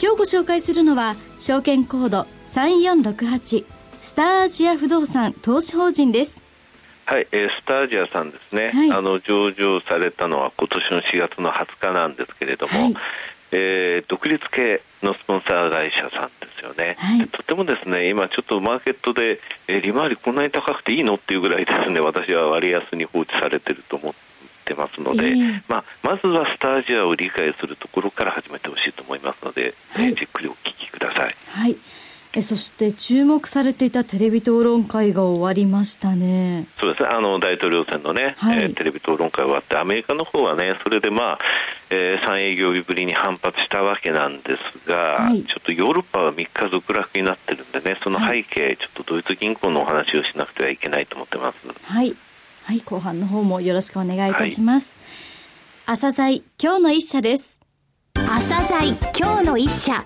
今日ご紹介するのは証券コード3468スターアジア不動産投資法人です。はい、えー、スターアジアさんですね、はい、あの上場されたのは今年の4月の20日なんですけれども、はい、えー、独立系のスポンサー会社さんですよね、はい、とてもですね今ちょっとマーケットで、えー、利回りこんなに高くていいの？っていうぐらいですね私は割安に放置されてると思ってますので、えー、まあ、まずはスタージアを理解するところから始めてほしいと思いますので、はい、えー、じっくりお聞きください。はい。えそして注目されていたテレビ討論会が終わりましたね。そうですね。あの大統領選のね、はい、えー、テレビ討論会終わってアメリカの方はねそれでまあ、えー、3営業日ぶりに反発したわけなんですが、はい、ちょっとヨーロッパは3日続落になってるんでねその背景、はい、ちょっとドイツ銀行のお話をしなくてはいけないと思ってます。はいはい後半の方もよろしくお願いいたします、朝鮮今日の一社です朝鮮今日の一社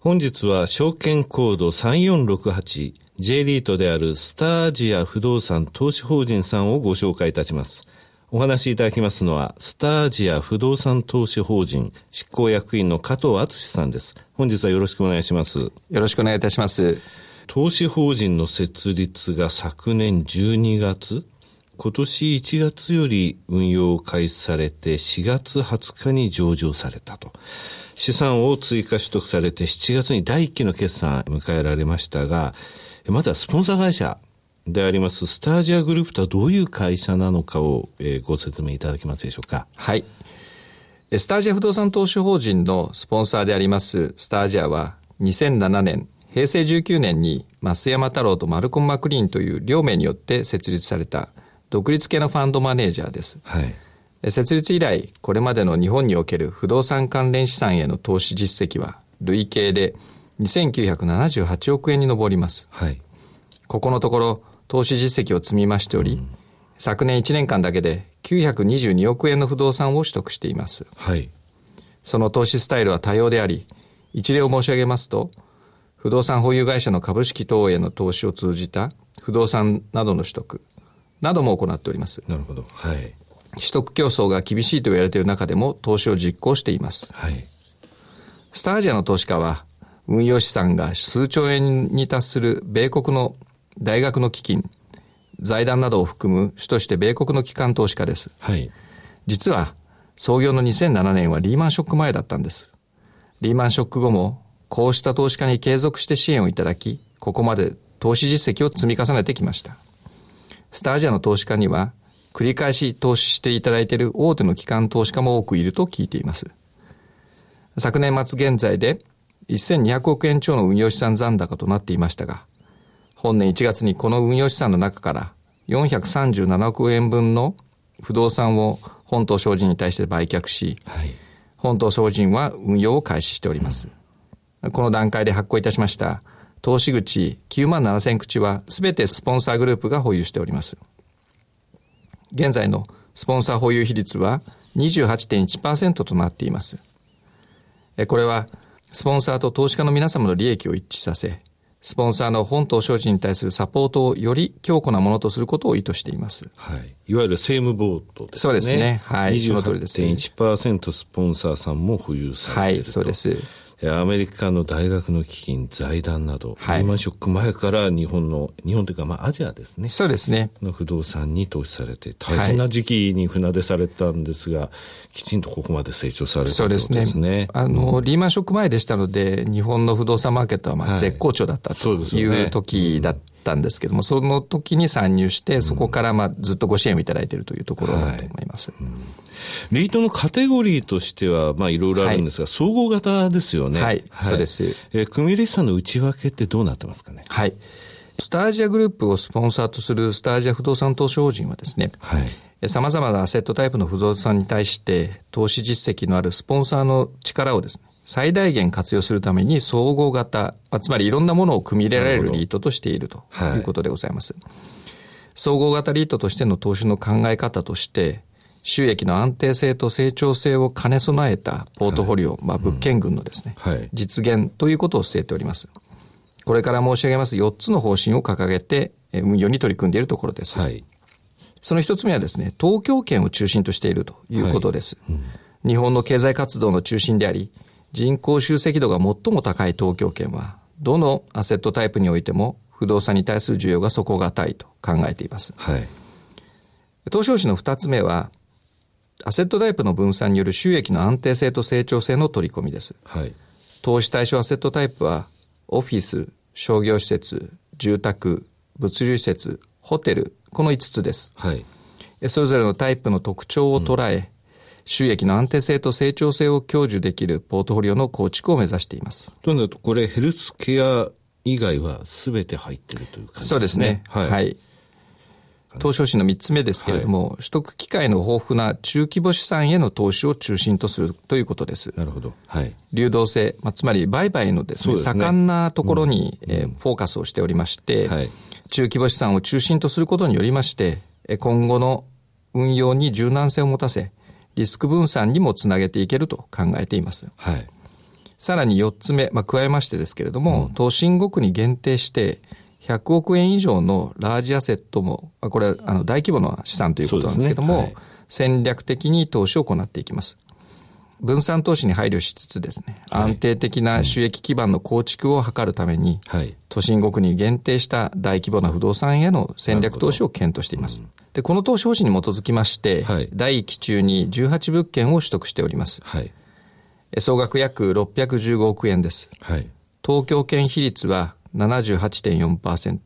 本日は証券コード 3468J リートであるスターアジア不動産投資法人さんをご紹介いたします。お話しいただきますのは、スターアジア不動産投資法人執行役員の加藤敦さんです。本日はよろしくお願いします。よろしくお願いいたします。投資法人の設立が昨年12月今年1月より運用を開始されて4月20日に上場されたと。資産を追加取得されて7月に第1期の決算迎えられましたが、まずはスポンサー会社でありますスタージアグループとはどういう会社なのかを、ご説明いただけますでしょうか。はい。スタージア不動産投資法人のスポンサーでありますスタージアは2007年、平成19年に増山太郎とマルコン・マクリーンという両名によって設立された独立系のファンドマネージャーです。はい。設立以来、これまでの日本における不動産関連資産への投資実績は、累計で2978億円に上ります。はい。ここのところ、投資実績を積み増しており、うん、昨年1年間だけで922億円の不動産を取得しています。はい。その投資スタイルは多様であり、一例を申し上げますと、不動産保有会社の株式等への投資を通じた不動産などの取得なども行っております。なるほど。はい。取得競争が厳しいと言われている中でも投資を実行しています。はい。スタージアの投資家は、運用資産が数兆円に達する米国の大学の基金、財団などを含む主として米国の機関投資家です。はい。実は、創業の2007年はリーマンショック前だったんです。リーマンショック後も、こうした投資家に継続して支援をいただき、ここまで投資実績を積み重ねてきました。スタージアの投資家には、繰り返し投資していただいている大手の機関投資家も多くいると聞いています。昨年末現在で1200億円超の運用資産残高となっていましたが、本年1月にこの運用資産の中から437億円分の不動産を本島商人に対して売却し、はい、本島商人は運用を開始しております。うん、この段階で発行いたしました投資口9万7000口はすべてスポンサーグループが保有しております。現在のスポンサー保有比率は28.1%となっています。これは、スポンサーと投資家の皆様の利益を一致させ、スポンサーの本島商事に対するサポートをより強固なものとすることを意図しています。はい。いわゆる政務ボートですね。そうですね。はい。その通りです。28.1%スポンサーさんも保有されているはい、そうです。アメリカの大学の基金、財団など、はい、リーマンショック前から日本の、日本というか、まあ、アジアですね。そうですね。の不動産に投資されて、大変な時期に船出されたんですが、はい、きちんとここまで成長されたそうですね。すねあの、うん、リーマンショック前でしたので、日本の不動産マーケットはまあ絶好調だったという時だったんですけども、その時に参入して、そこからまあずっとご支援をいただいているというところだと思います。はいうんリートのカテゴリーとしては、まあいろいろあるんですが、はい、総合型ですよね。はい、はい、そうです。えー、組入資産の内訳ってどうなってますかね？はい。スタージアグループをスポンサーとするスタージア不動産投資法人はですね、はい。様々なアセットタイプの不動産に対して投資実績のあるスポンサーの力をですね、最大限活用するために総合型、つまりいろんなものを組み入れられるリートとしているということでございます。はい、総合型リートとしての投資の考え方として、収益の安定性と成長性を兼ね備えたポートフォリオ、はい、まあ、物件群のですね、うんはい、実現ということを据えております。これから申し上げます4つの方針を掲げて運用に取り組んでいるところです。はい、その一つ目はですね、東京圏を中心としているということです。はいうん、日本の経済活動の中心であり、人口集積度が最も高い東京圏は、どのアセットタイプにおいても不動産に対する需要が底堅いと考えています。はい、投資方針の二つ目は、アセットタイプの分散による収益の安定性と成長性の取り込みです。はい、投資対象アセットタイプは、オフィス、商業施設、住宅、物流施設、ホテル、この5つです。はい。それぞれのタイプの特徴を捉え、うん、収益の安定性と成長性を享受できるポートフォリオの構築を目指しています。というと、これヘルスケア以外は全て入ってるという感じですね。そうですね。はい、はい投資方針の3つ目ですけれども、はい、取得機会の豊富な中規模資産への投資を中心とするということです。なるほど。はい。流動性、まあ、つまり売買のですね、すね盛んなところに、うん、えー、フォーカスをしておりまして、はい、中規模資産を中心とすることによりまして、今後の運用に柔軟性を持たせ、リスク分散にもつなげていけると考えています。はい。さらに4つ目、まあ、加えましてですけれども、うん、投信国に限定して、100億円以上のラージアセットも、これはあの大規模な資産ということなんですけども、ねはい、戦略的に投資を行っていきます。分散投資に配慮しつつですね、安定的な収益基盤の構築を図るために、はい、都心国に限定した大規模な不動産への戦略投資を検討しています。で、この投資方針に基づきまして、はい、第1期中に18物件を取得しております。はい、総額約615億円です。はい、東京圏比率は78.4%。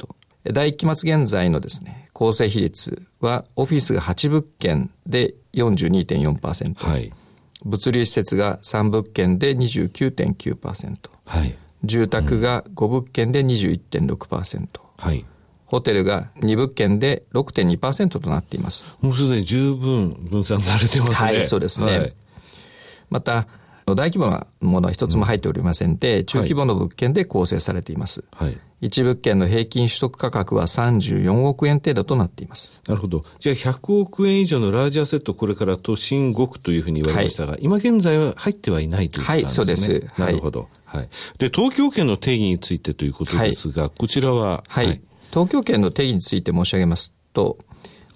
第1期末現在のですね、構成比率は、オフィスが8物件で42.4%。はい。物流施設が3物件で29.9%。はい。住宅が5物件で21.6%。はい。ホテルが2物件で6.2%となっています。もうすでに十分分散されてますね。はい、そうですね。はい、また、大規模なものは一つも入っておりませんで、中規模の物件で構成されています。はい。一物件の平均取得価格は34億円程度となっています。なるほど。じゃあ100億円以上のラージアセット、これから都心5区というふうに言われましたが、はい、今現在は入ってはいないということですね。はい、そうです。なるほど。はい。で、東京圏の定義についてということですが、はい、こちらは、はい、はい。東京圏の定義について申し上げますと、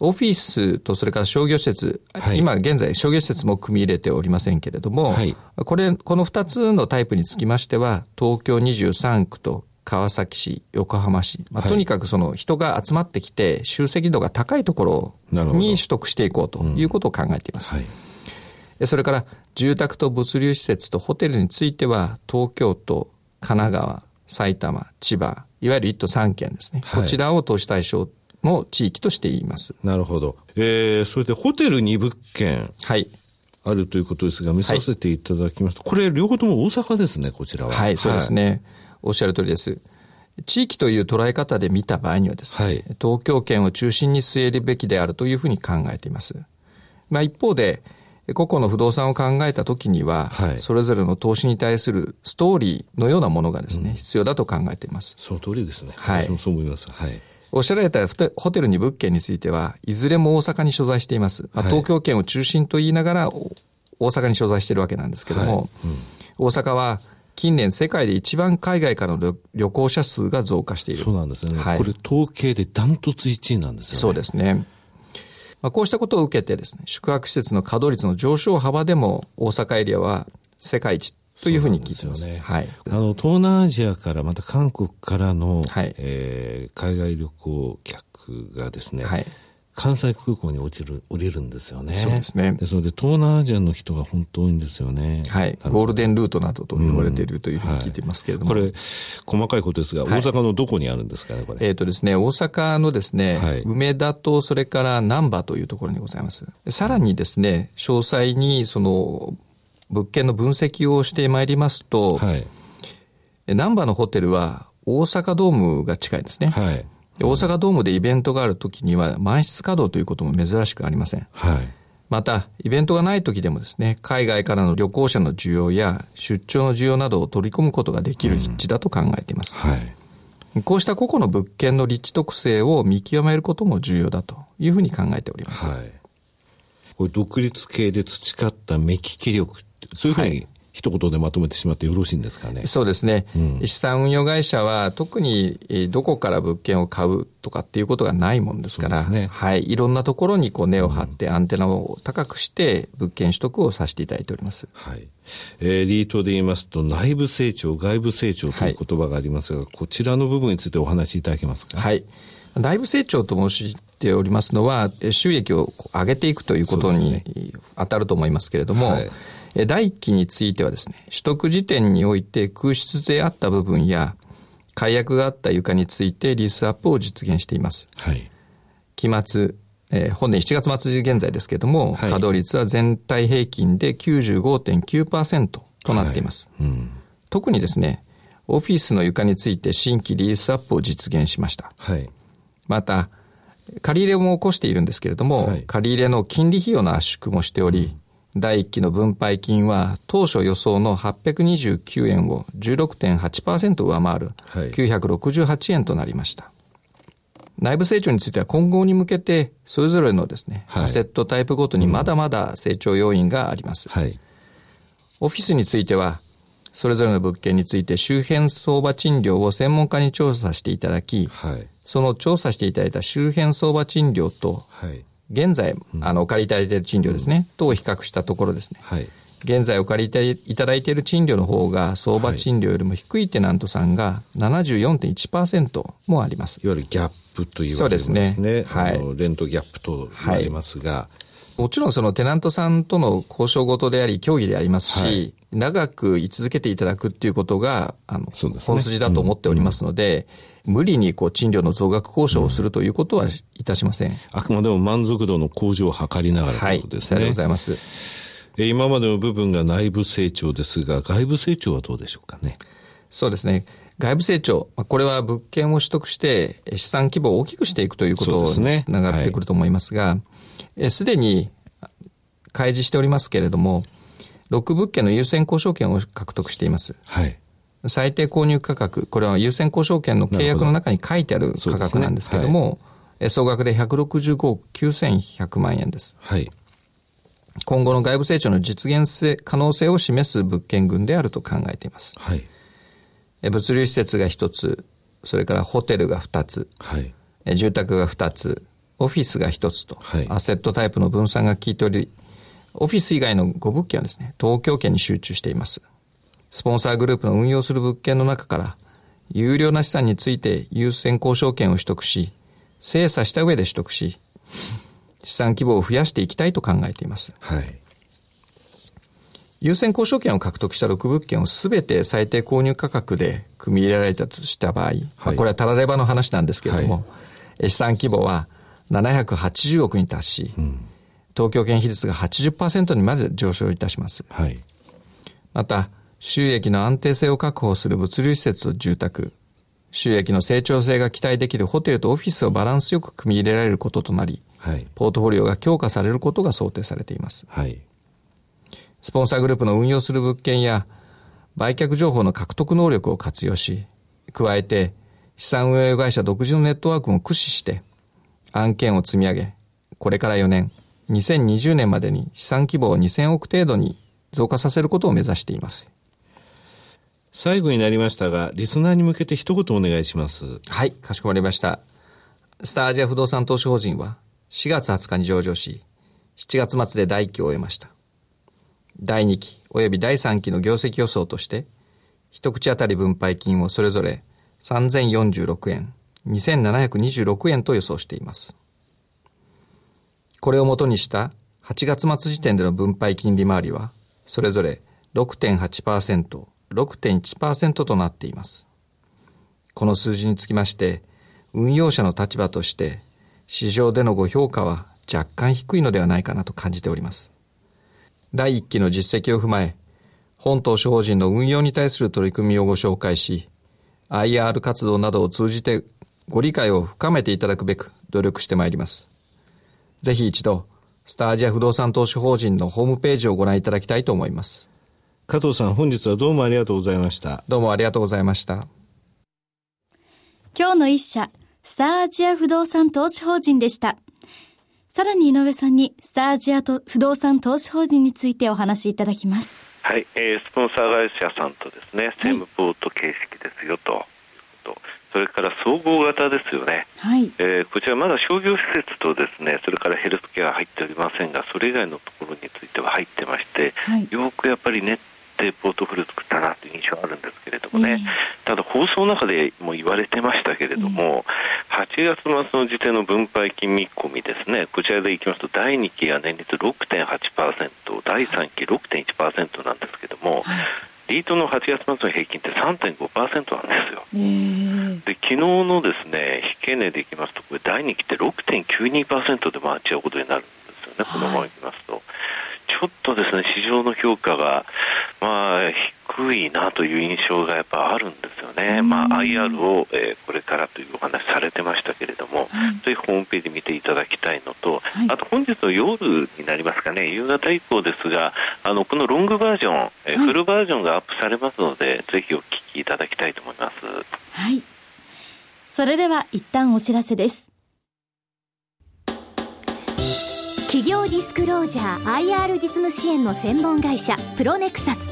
オフィスとそれから商業施設、はい、今現在商業施設も組み入れておりませんけれども、はい、これ、この2つのタイプにつきましては、東京23区と川崎市、横浜市、まあ、とにかくその人が集まってきて、集積度が高いところに取得していこうということを考えています。うんはい、それから住宅と物流施設とホテルについては、東京都、神奈川、埼玉、千葉、いわゆる1都3県ですね、はい、こちらを投資対象の地域としています。なるほど。えー、それでホテル2物件。はい。あるということですが、見させていただきますと、はい、これ両方とも大阪ですね、こちらは。はい、そうですね。はい、おっしゃる通りです。地域という捉え方で見た場合にはですね、はい、東京圏を中心に据えるべきであるというふうに考えています。まあ一方で、個々の不動産を考えたときには、はい、それぞれの投資に対するストーリーのようなものがですね、うん、必要だと考えています。その通りですね。はい。私もそう思います。はい。おっしゃられたホテルに物件については、いずれも大阪に所在しています。まあ、東京圏を中心と言いながら、大阪に所在しているわけなんですけども、はいうん、大阪は近年世界で一番海外からの旅行者数が増加している。そうなんですね。はい、これ統計でダントツ1位なんですよね。そうですね。まあ、こうしたことを受けてですね、宿泊施設の稼働率の上昇幅でも大阪エリアは世界一というふうに聞いてます。すね、はい。あの、東南アジアから、また韓国からの、はい、えー、海外旅行客がですね、はい、関西空港に落ちる、降りるんですよね。そうですね。で、それで東南アジアの人が本当多いんですよね。はい。ゴールデンルートなどと言われているというふうに聞いていますけれども。うんはい、これ、細かいことですが、大阪のどこにあるんですかね、これ。えっ、ー、とですね、大阪のですね、はい、梅田とそれから難波というところにございます。さらにですね、詳細にその、物件の分析をしてまいりますと、はい、難波のホテルは大阪ドームが近いですね。はい、大阪ドームでイベントがあるときには満室稼働ということも珍しくありません。はいまた、イベントがない時でもですね、海外からの旅行者の需要や出張の需要などを取り込むことができる立地だと考えています。うん、はい。こうした個々の物件の立地特性を見極めることも重要だというふうに考えております。はい。これ独立系で培った目利き力そういうふうに一言でまとめてしまってよろしいんですかね。そうですね。うん、資産運用会社は特にどこから物件を買うとかっていうことがないもんですから、ね、はい。いろんなところにこう根を張ってアンテナを高くして物件取得をさせていただいております。はい。えー、リートで言いますと内部成長、外部成長という言葉がありますが、はい、こちらの部分についてお話しいただけますか？はい。内部成長と申しておりますのは、収益を上げていくということに当たると思いますけれども、はい第一期についてはですね、取得時点において空室であった部分や、解約があった床についてリースアップを実現しています。はい。期末、えー、本年7月末現在ですけれども、はい、稼働率は全体平均で95.9%となっています。はいうん、特にですね、オフィスの床について新規リースアップを実現しました。はい。また、借り入れも起こしているんですけれども、はい、借り入れの金利費用の圧縮もしており、第1期の分配金は当初予想の829円を16.8%上回る968円となりました。内部成長については今後に向けてそれぞれのですね、はい、アセットタイプごとにまだまだ成長要因があります。はい、オフィスについてはそれぞれの物件について周辺相場賃料を専門家に調査していただき、はい、その調査していただいた周辺相場賃料と、はい現在、あの、お借りいただいている賃料ですね、とを比較したところですね。はい。現在お借りいただいている賃料の方が相場賃料よりも低いテナントさんが74.1%もあります。いわゆるギャップと言われますね。そうですね。はい。レントギャップと言われますが、はいもちろんそのテナントさんとの交渉事であり、協議でありますし、はい、長く居続けていただくっていうことが、あの、ね、本筋だと思っておりますので、うん、無理にこう賃料の増額交渉をするということはいたしません。あくまでも満足度の向上を図りながらということですね。はい、ありがとうございます。今までの部分が内部成長ですが、外部成長はどうでしょうかね？そうですね。外部成長、これは物件を取得して資産規模を大きくしていくということにつながってくると思いますが、すで、に開示しておりますけれども、6物件の優先交渉権を獲得しています。はい。最低購入価格、これは優先交渉権の契約の中に書いてある価格なんですけれども、ねはい、総額で165億9100万円です。はい。今後の外部成長の実現性可能性を示す物件群であると考えています。はい。物流施設が1つ、それからホテルが2つ、はい、住宅が2つ、オフィスが1つと、はい、アセットタイプの分散が効いており、オフィス以外の5物件はですね、東京圏に集中しています。スポンサーグループの運用する物件の中から、有料な資産について優先交渉権を取得し、精査した上で取得し、資産規模を増やしていきたいと考えています。はい。優先交渉権を獲得した6物件をすべて最低購入価格で組み入れられたとした場合、はい、まあ、これはたらればの話なんですけれども、はい、資産規模は780億に達し、うん東京圏比率が80%にまで上昇いたします。はい、また、収益の安定性を確保する物流施設と住宅、収益の成長性が期待できるホテルとオフィスをバランスよく組み入れられることとなり、はい、ポートフォリオが強化されることが想定されています。はい、スポンサーグループの運用する物件や売却情報の獲得能力を活用し、加えて資産運営会社独自のネットワークも駆使して案件を積み上げ、これから4年、2020年までに資産規模を2000億程度に増加させることを目指しています。最後になりましたが、リスナーに向けて一言お願いします。はい、かしこまりました。スターアジア不動産投資法人は4月20日に上場し、7月末で第1期を終えました。第2期及び第3期の業績予想として、一口当たり分配金をそれぞれ3046円、2726円と予想しています。これをもとにした8月末時点での分配金利回りは、それぞれ6.8%、6.1%となっています。この数字につきまして、運用者の立場として、市場でのご評価は若干低いのではないかなと感じております。第1期の実績を踏まえ、本島諸法人の運用に対する取り組みをご紹介し、IR 活動などを通じてご理解を深めていただくべく努力してまいります。ぜひ一度、スターアジア不動産投資法人のホームページをご覧いただきたいと思います。加藤さん、本日はどうもありがとうございました。どうもありがとうございました。今日の一社、スターアジア不動産投資法人でした。さらに井上さんに、スターアジアと不動産投資法人についてお話しいただきます。はい、えー、スポンサー会社さんとですね、セムポート形式ですよと。はいそれから総合型ですよね、はい。えー、こちらまだ商業施設とですねそれからヘルスケアは入っておりませんがそれ以外のところについては入ってまして、はい、よくやっぱり練ってポートフル作ったなという印象があるんですけれどもね、えー、ただ放送の中でも言われてましたけれども、えー、8月末の時点の分配金見込みですね。こちらでいきますと第2期は年率6.8%第3期6.1%なんですけども、はいリートの8月末の平均って3.5%なんですよ。で昨日のですね引け値でいきますとこれ第2期って6.92%で回っちゃうことになるんですよね、このままいきますと。ちょっとですね市場の評価が、まあ、低いなという印象がやっぱあるんですよね、まあ、IR を、えー、これからというお話されてましたけれども、はい、ぜひホームページ見ていただきたいのと、はい、あと本日の夜になりますかね、夕方以降ですが、あのこのロングバージョン、えー、フルバージョンがアップされますので、ぜひお聞きいただきたいと思います。はい。それでは一旦お知らせです。企業ディスクロージャー IR 実務支援の専門会社プロネクサス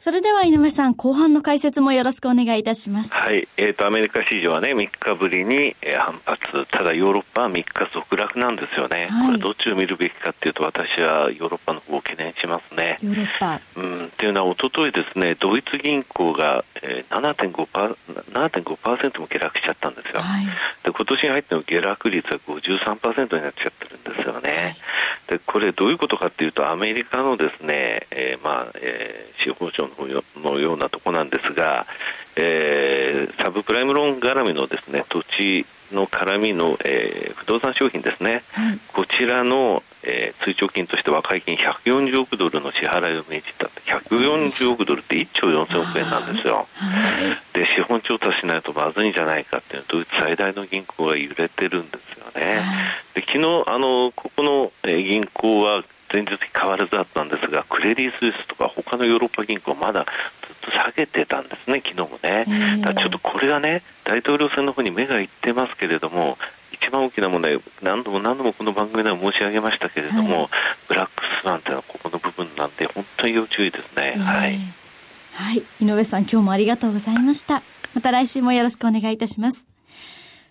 それでは井上さん、後半の解説もよろしくお願いいたします。はい。えっ、ー、と、アメリカ市場はね、3日ぶりに、えー、反発。ただ、ヨーロッパは3日続落なんですよね。はい、これ、どっちを見るべきかっていうと、私はヨーロッパの方を懸念しますね。ヨーロッパ。うん。っていうのは、おとといですね、ドイツ銀行が、えー、7.5%, 7.5も下落しちゃったんですよ。はい、で、今年に入っての下落率は53%になっちゃってるんですよね。はい、で、これ、どういうことかっていうと、アメリカのですね、えー、まあ、えー、司法省のようなとこなんですが、えー、サブプライムローン絡みのですね土地の絡みの、えー、不動産商品ですね、はい、こちらの、えー、追徴金として和解金140億ドルの支払いを命じた。140億ドルって1兆4000億円なんですよ、で資本調達しないとまずいんじゃないかっていうドイツ最大の銀行が揺れてるんですよね、で昨日あのここの、えー、銀行は前日に変わらずだったんですが、クレディ・スイスとか他のヨーロッパ銀行、まだずっと下げてたんですね、昨日もね。だちょっとこれがね、大統領選の方に目がいってますけれども、一番大きな問題、何度も何度もこの番組では申し上げましたけれども、はい、ブラックスワンというのはここの部分なんで、本当に要注意ですね。はい。はい。井上さん、今日もありがとうございました。また来週もよろしくお願いいたします。